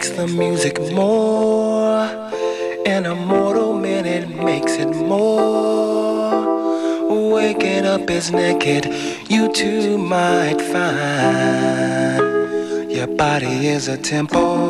makes the music more. And a mortal minute makes it more. Waking up is naked, you too might find your body is a temple.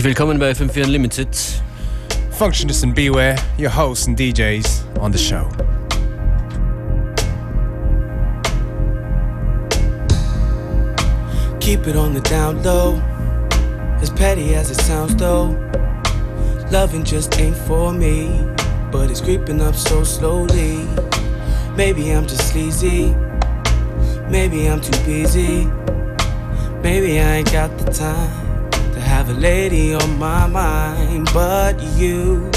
Herzlich willkommen bei FM4 Unlimited. Functionist and Beware, your hosts and DJs on the show. Keep it on the down low, as petty as it sounds though. Loving just ain't for me, but it's creeping up so slowly. Maybe I'm just sleazy, maybe I'm too busy, maybe I ain't got the time a lady on my mind, but you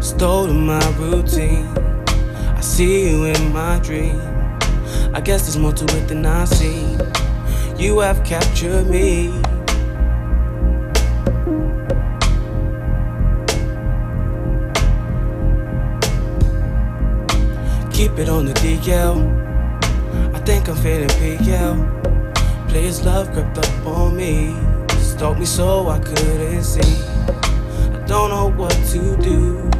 stole my routine. I see you in my dream. I guess there's more to it than I see. You have captured me. Keep it on the DL. I think I'm feeling PL. Please, love crept up on me. Stalked me so I couldn't see. I don't know what to do.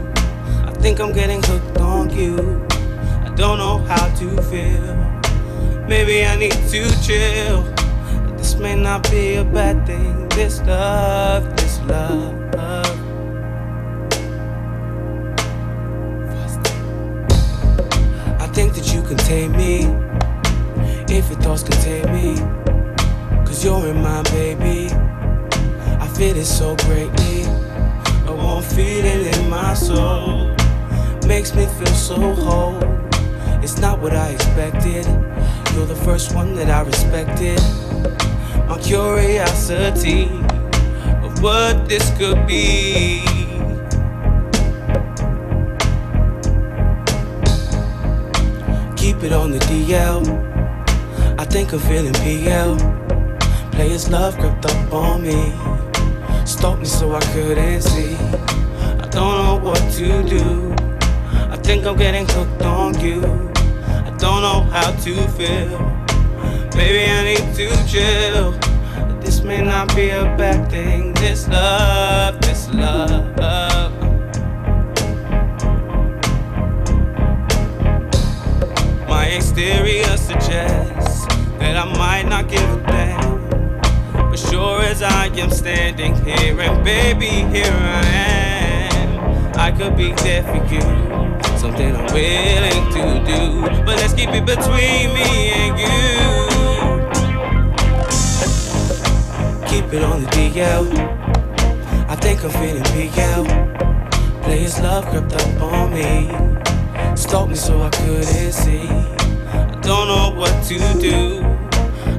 I think I'm getting hooked on you. I don't know how to feel. Maybe I need to chill. This may not be a bad thing. This love, this love. I think that you can tame me if your thoughts contain me Cause you're in my baby. I feel it so greatly. A warm feeling in my soul makes me feel so whole. It's not what I expected. You're the first one that I respected. My curiosity of what this could be. Keep it on the DL. I think I'm feeling PL. Players love crept up on me. Stalked me so I couldn't see. I don't know what to do. I think I'm getting hooked on you. I don't know how to feel. Maybe I need to chill. This may not be a bad thing. This love, this love. My exterior suggests that I might not give sure as I am standing here, and baby, here I am. I could be there for you, something I'm willing to do. But let's keep it between me and you. Keep it on the DL. I think I'm feeling PL. Players love crept up on me. Stalked me so I couldn't see. I don't know what to do.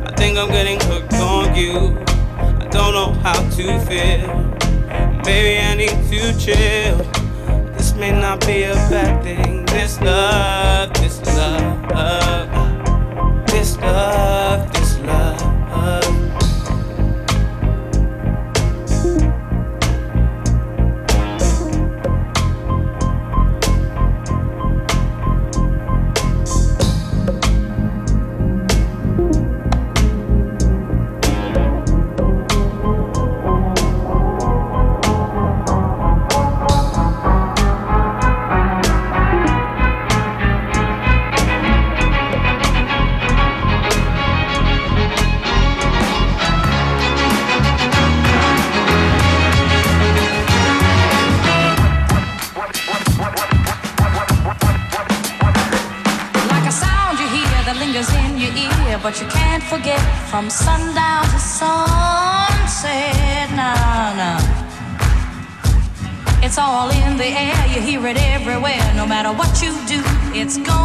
I think I'm getting hooked on you. Don't know how to feel. Maybe I need to chill. This may not be a bad thing. This love, this love, this love, matter what you do, it's gonna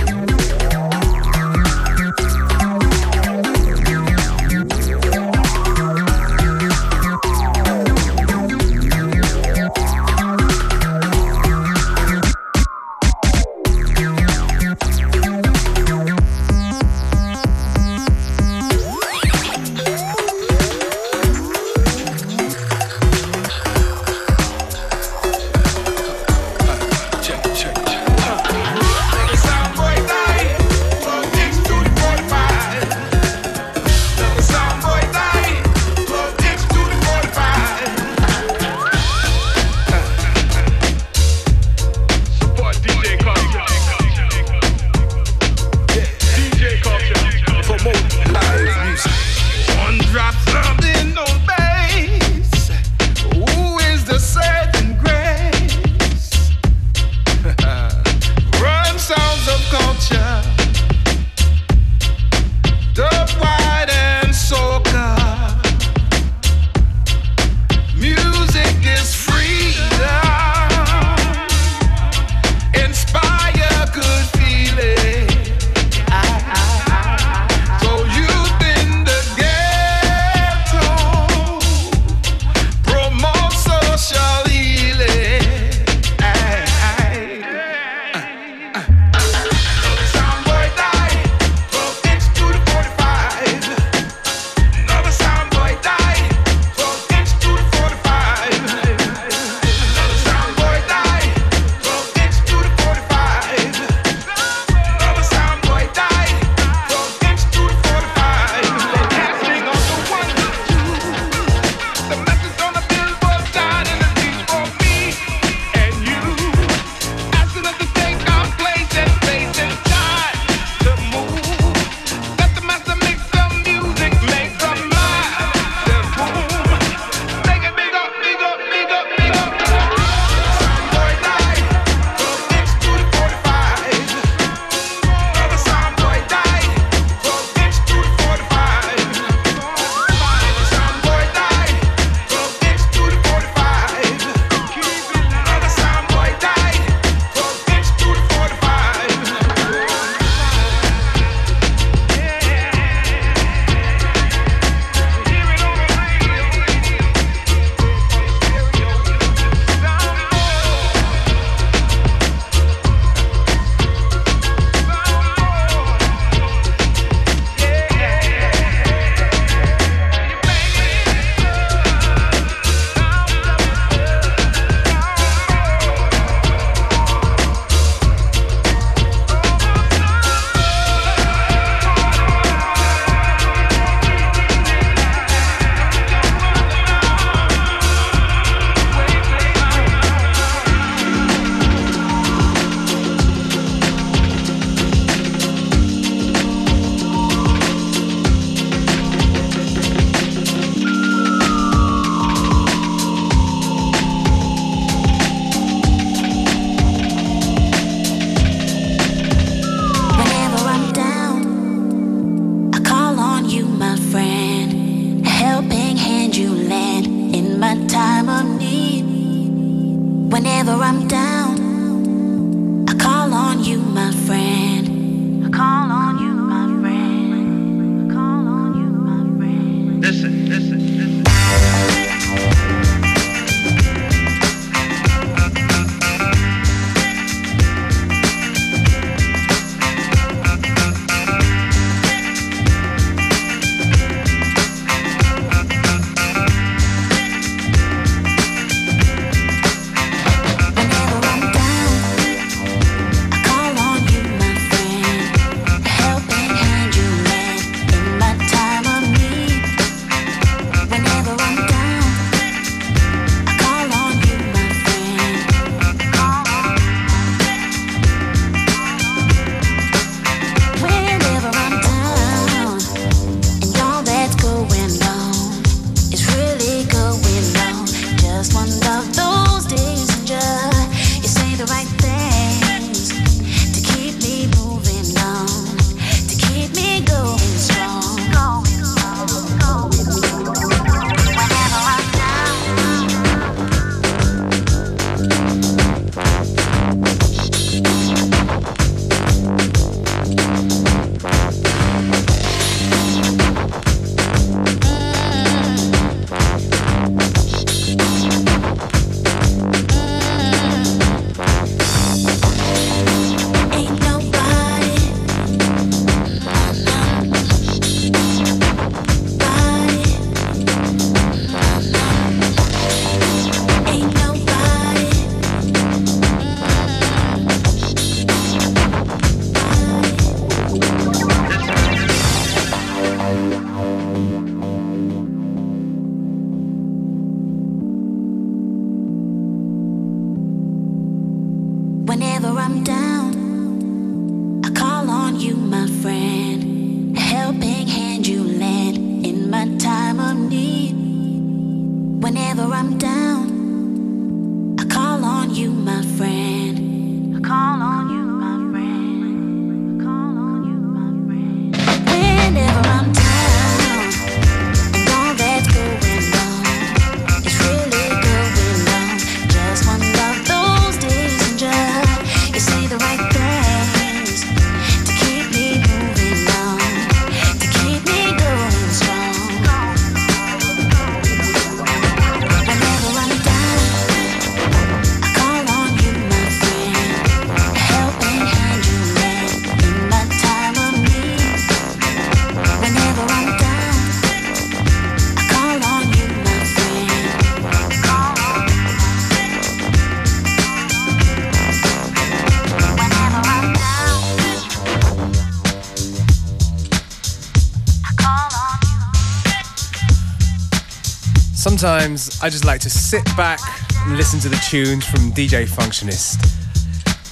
Sometimes I just like to sit back and listen to the tunes from DJ Functionist.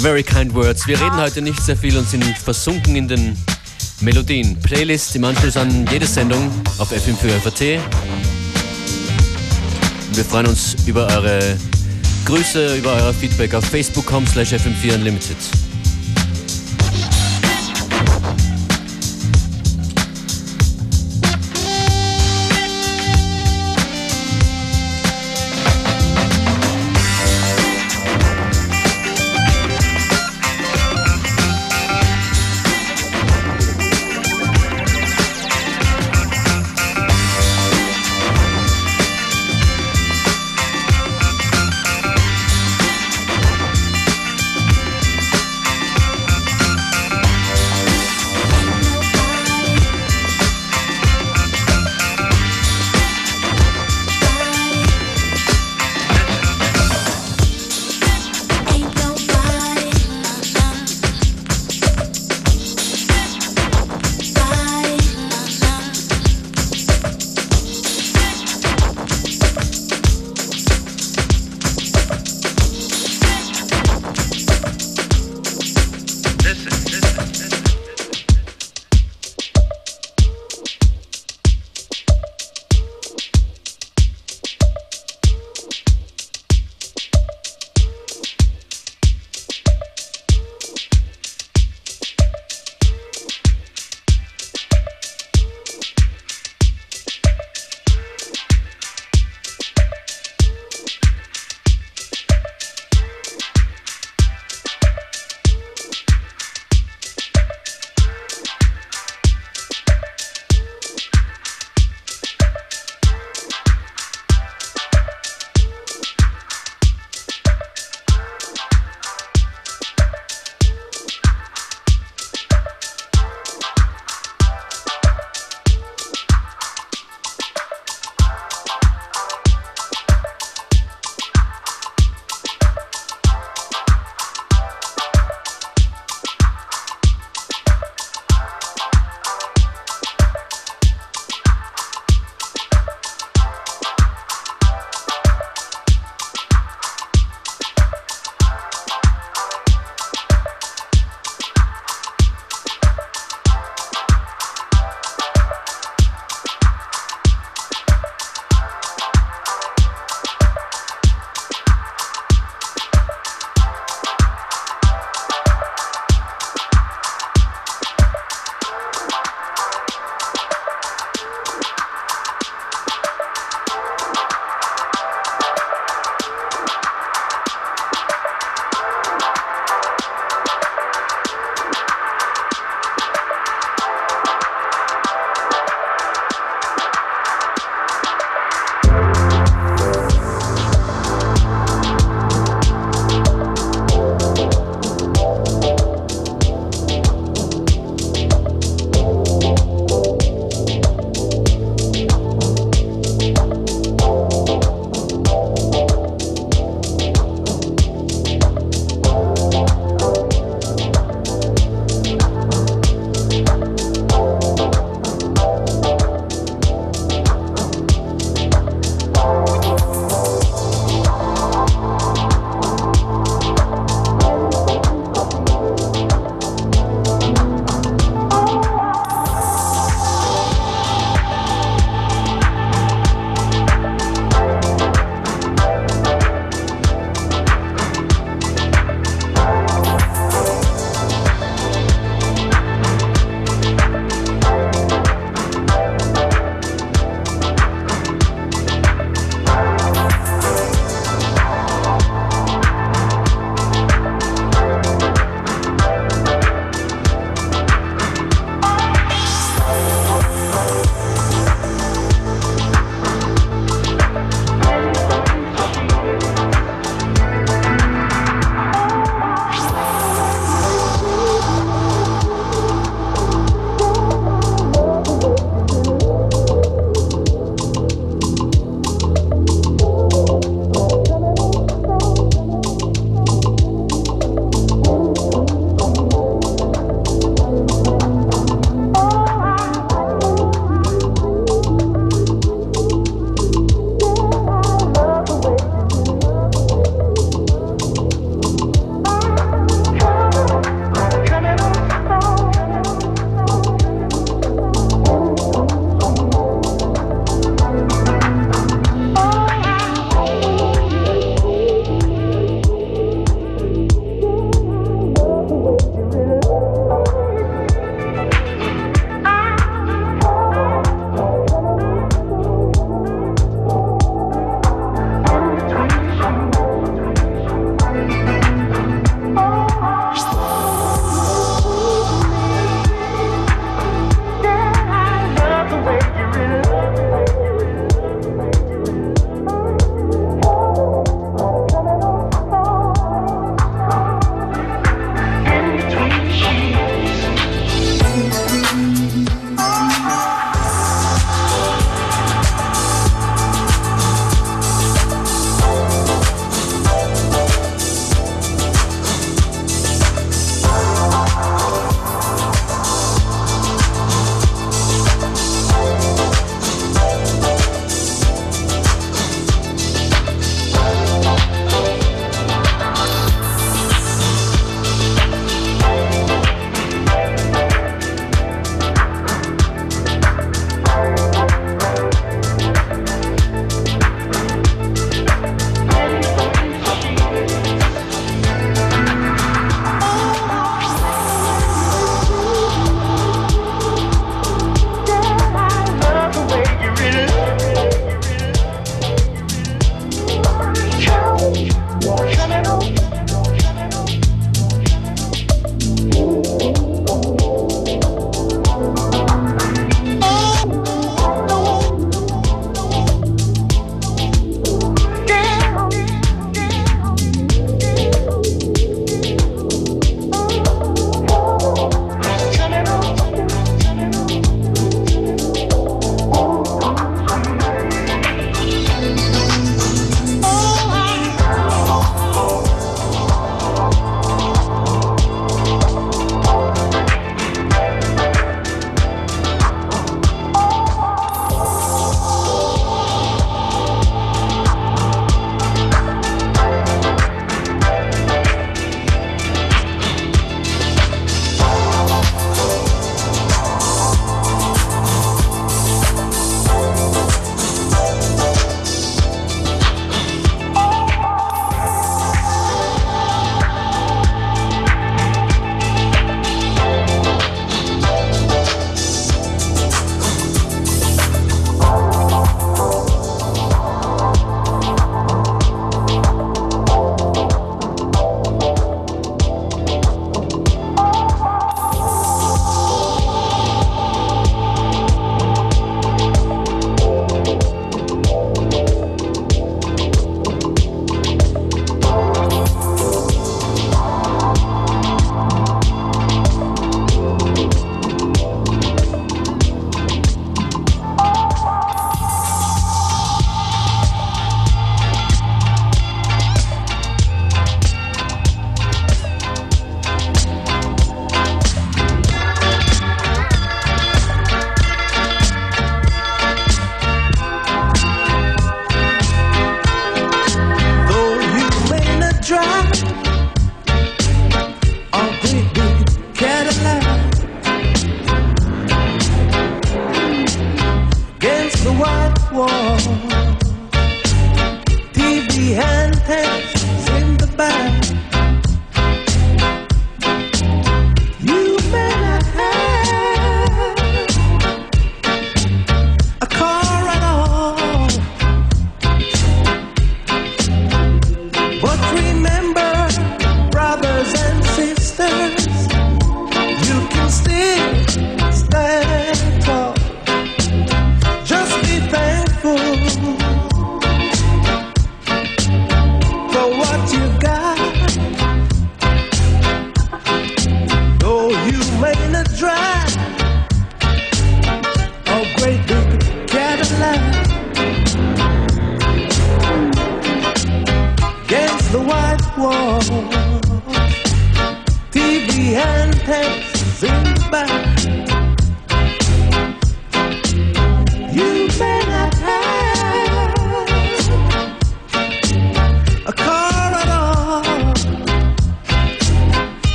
Very kind words. Wir reden heute nicht sehr viel und sind versunken in den Melodien. Playlist im Anschluss an jede Sendung auf FM4 FAT. Wir freuen uns über eure Grüße, über euer Feedback auf facebook.com slash FM4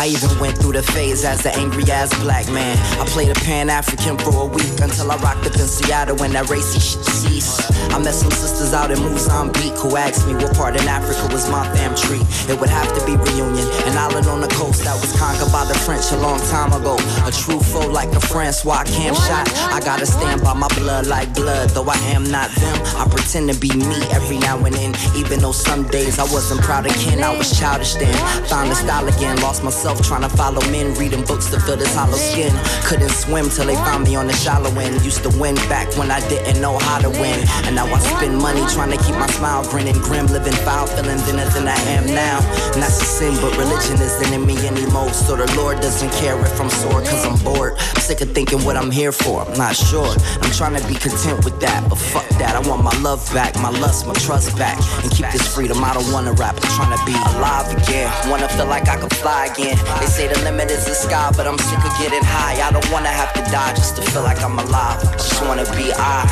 I even went through the phase as an angry ass black man. I played a Pan African for a week until I rocked up in Seattle when that racy shit ceased. I met some sisters out in Mozambique who asked me what part in Africa was my fam tree. It would have to be Reunion, an island on the coast that was conquered by the French a long time ago. A true foe like a Francois camp shot. I gotta stand by my blood like blood, though I am not them. I pretend to be me every now and then, even though some days I wasn't proud of kin. I was childish then. Found the style again, lost myself trying to follow men, reading books to fill this hollow skin. Couldn't swim till they found me on the shallow end. Used to win back when I didn't know how to win. And now I spend money trying to keep my smile grinning, grim, living foul, feeling thinner than I am now. Not a sin, but religion isn't in me anymore. So the Lord doesn't care if I'm sore, cause I'm bored. I'm sick of thinking what I'm here for. I'm not sure. I'm trying to be content with that, but fuck that. I want my love back, my lust, my trust back. And keep this freedom. I don't wanna rap, I'm trying to be alive again. Wanna feel like I can fly again. They say the limit is the sky, but I'm sick of getting high. I don't wanna have to die just to feel like I'm alive. I just wanna be I.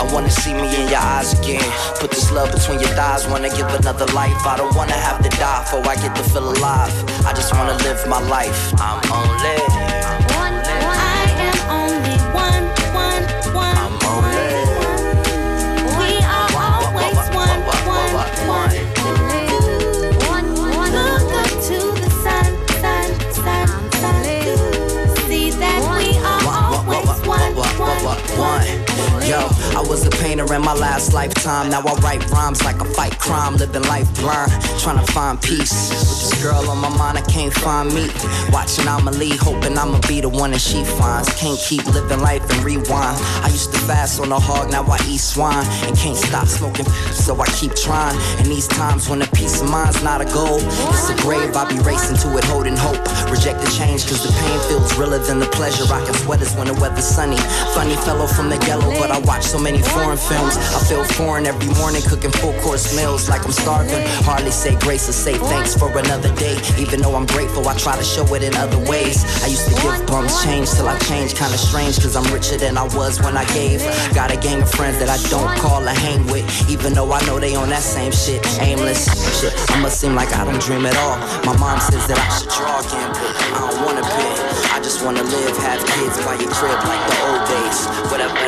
I wanna see me in your eyes again. Put this love between your thighs, wanna give another life. I don't wanna have to die before I get to feel alive. I just wanna live my life. I'm only. One, Yo, last lifetime. Now I write rhymes like a fight crime, living life blind, trying to find peace. With this girl on my mind, I can't find me. Watching Amelie, hoping I'ma be the one that she finds. Can't keep living life and rewind. I used to fast on a hog, now I eat swine. And can't stop smoking, so I keep trying. And these times when a peace of mind's not a goal, it's a grave, I be racing to it, holding hope. Reject the change, cause the pain feels realer than the pleasure. Rocking sweaters when the weather's sunny. Funny fellow from the ghetto, but I watch so many foreign films. I feel foreign every morning, cooking full course meals like I'm starving. Hardly say grace or say thanks for another day. Even though I'm grateful, I try to show it in other ways. I used to give bums change till I changed, kinda strange, cause I'm richer than I was when I gave. Got a gang of friends that I don't call or hang with, even though I know they on that same shit. Aimless shit, I must seem like I don't dream at all. My mom says that I should draw again, but I don't wanna be. I just wanna live, have kids by your crib like the old days. Whatever,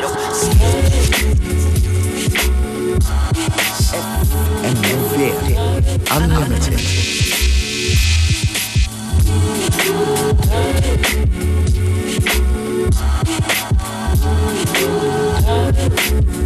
Unlimited. feeling I've been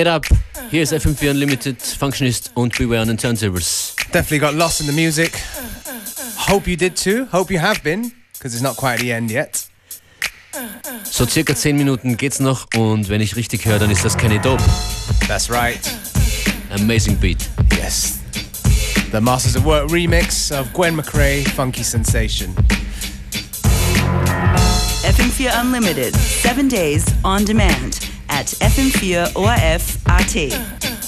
Get up. Here's ist FM4 Unlimited, Functionist und Beware on the Turntables. Definitely got lost in the music. Hope you did too. Hope you have been, because it's not quite the end yet. So circa 10 Minuten geht's noch und wenn ich richtig höre, dann ist das Kenny Dope. That's right. Amazing beat. Yes. The Masters at Work remix of Gwen McCrae, Funky Sensation. FM4 Unlimited, seven days on demand at FM4 ORF AT.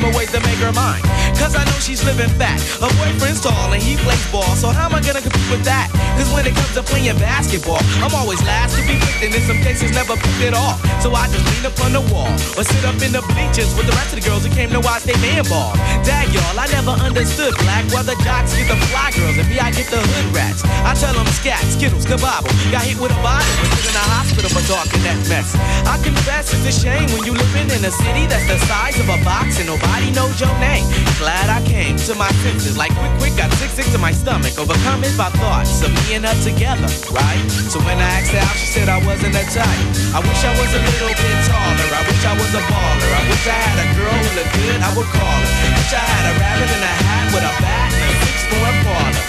Scheme a ways to make her mine. Cause I know she's living fat. Her boyfriend's tall and he plays ball, so how am I gonna compete with that? Cause when it comes to playing basketball, I'm always last to be picked, and in some cases, never picked at all. So I just lean up on the wall, or sit up in the bleachers with the rest of the girls who came to watch they man ball. Dag y'all, I never understood black, why the jocks get the fly girls, and me, I get the hood rats. I tell them scat, skittles, kabobble. Got hit with a bottle and in the hospital for talking that mess. I confess it's a shame when you living in a city that's the size of a box and nobody knows your name. Glad I came to my senses, like quick, quick, got sick, sick to my stomach. Overcome it by thoughts of me and her together, right? So when I asked her out, she said I wasn't a type. I wish I was a little bit taller. I wish I was a baller. I wish I had a girl who looked good, I would call her. Wish I had a rabbit in a hat with a bat and a six-four Impala.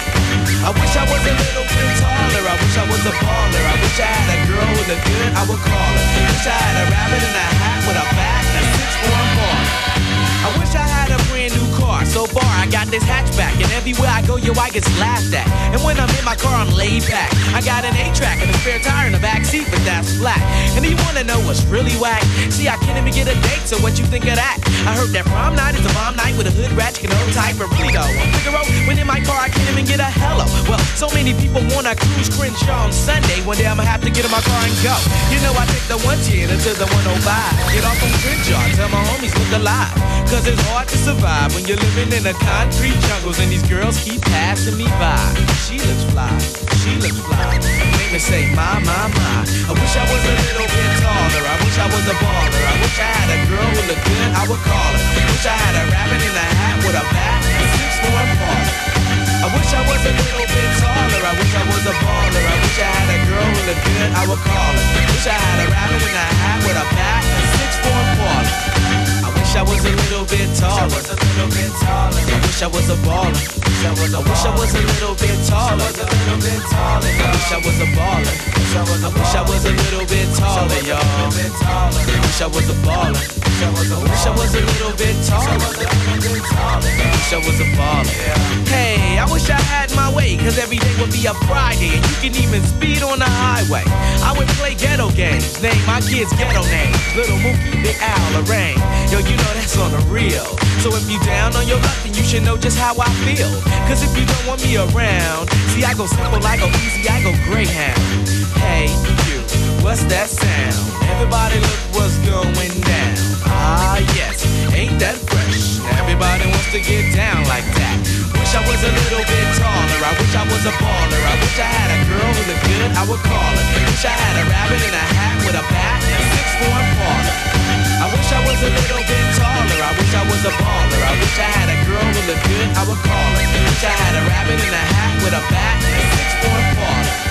I wish I was a little bit taller. I wish I was a baller. I wish I had a girl who looked good, I would call her. Wish I had a rabbit in a hat with a bat wish I had a brand new car. So far, I got this hatchback, and everywhere I go, yo, I get laughed at. And when I'm in my car, I'm laid back. I got an A-track and a spare tire in the back seat, but that's flat. And you wanna know what's really whack? See, I can't even get a date, so what you think of that? I heard that prom night is a bomb night with a hood rat, you can hold tight for really though. I'm Figaro, when in my car, I can't even get a hello. Well, so many people wanna cruise Crenshaw on Sunday. One day I'ma have to get in my car and go. You know, I take the 110 until the 105. Get off on Crenshaw, tell my homies look alive. Cause it's hard to survive when you're living in the concrete jungles and these girls keep passing me by. She looks fly, she looks fly. Make me say, my, my, my. I wish I was a little bit taller. I wish I was a baller. I wish I had a girl who looked good, I would call her. I Wish I had a rabbit in a hat with a bat and six-four Impala. I wish I was a little bit taller. I wish I was a baller. I wish I had a girl who looked good, I would call her. I Wish I had a rabbit in a hat with a bat and parlor. I wish I was a little bit taller. I was a little bit taller. I wish I was a baller. I wish I was a little bit taller. I was a little bit taller. I wish I was a baller. I wish I was a little bit taller, y'all. I wish I was a baller. I wish I was a little bit taller. I wish I was a baller. Hey, I wish I had my way, cause every day would be a Friday, and you can even speed on the highway. I would play ghetto games, name my kids ghetto names. Little Mookie, Big Al, Lorraine. Yo, you know that's on the real. So if you down on your luck, then you should know just how I feel. Cause if you don't want me around, see, I go simple, I go easy, I go Greyhound. Hey, you, what's that sound? Everybody look what's going down. Ah, yes, ain't that fresh? Everybody wants to get down like that. Wish I was a little bit taller. I wish I was a baller. I wish I had a girl who looked good, I would call her. Wish I had a rabbit in a hat with a bat and a six-four Impala. I wish I was a little bit taller. I wish I was a baller. I wish I had a girl who looked good, I would call her. Wish I had a rabbit in a hat with a bat and a six-four Impala.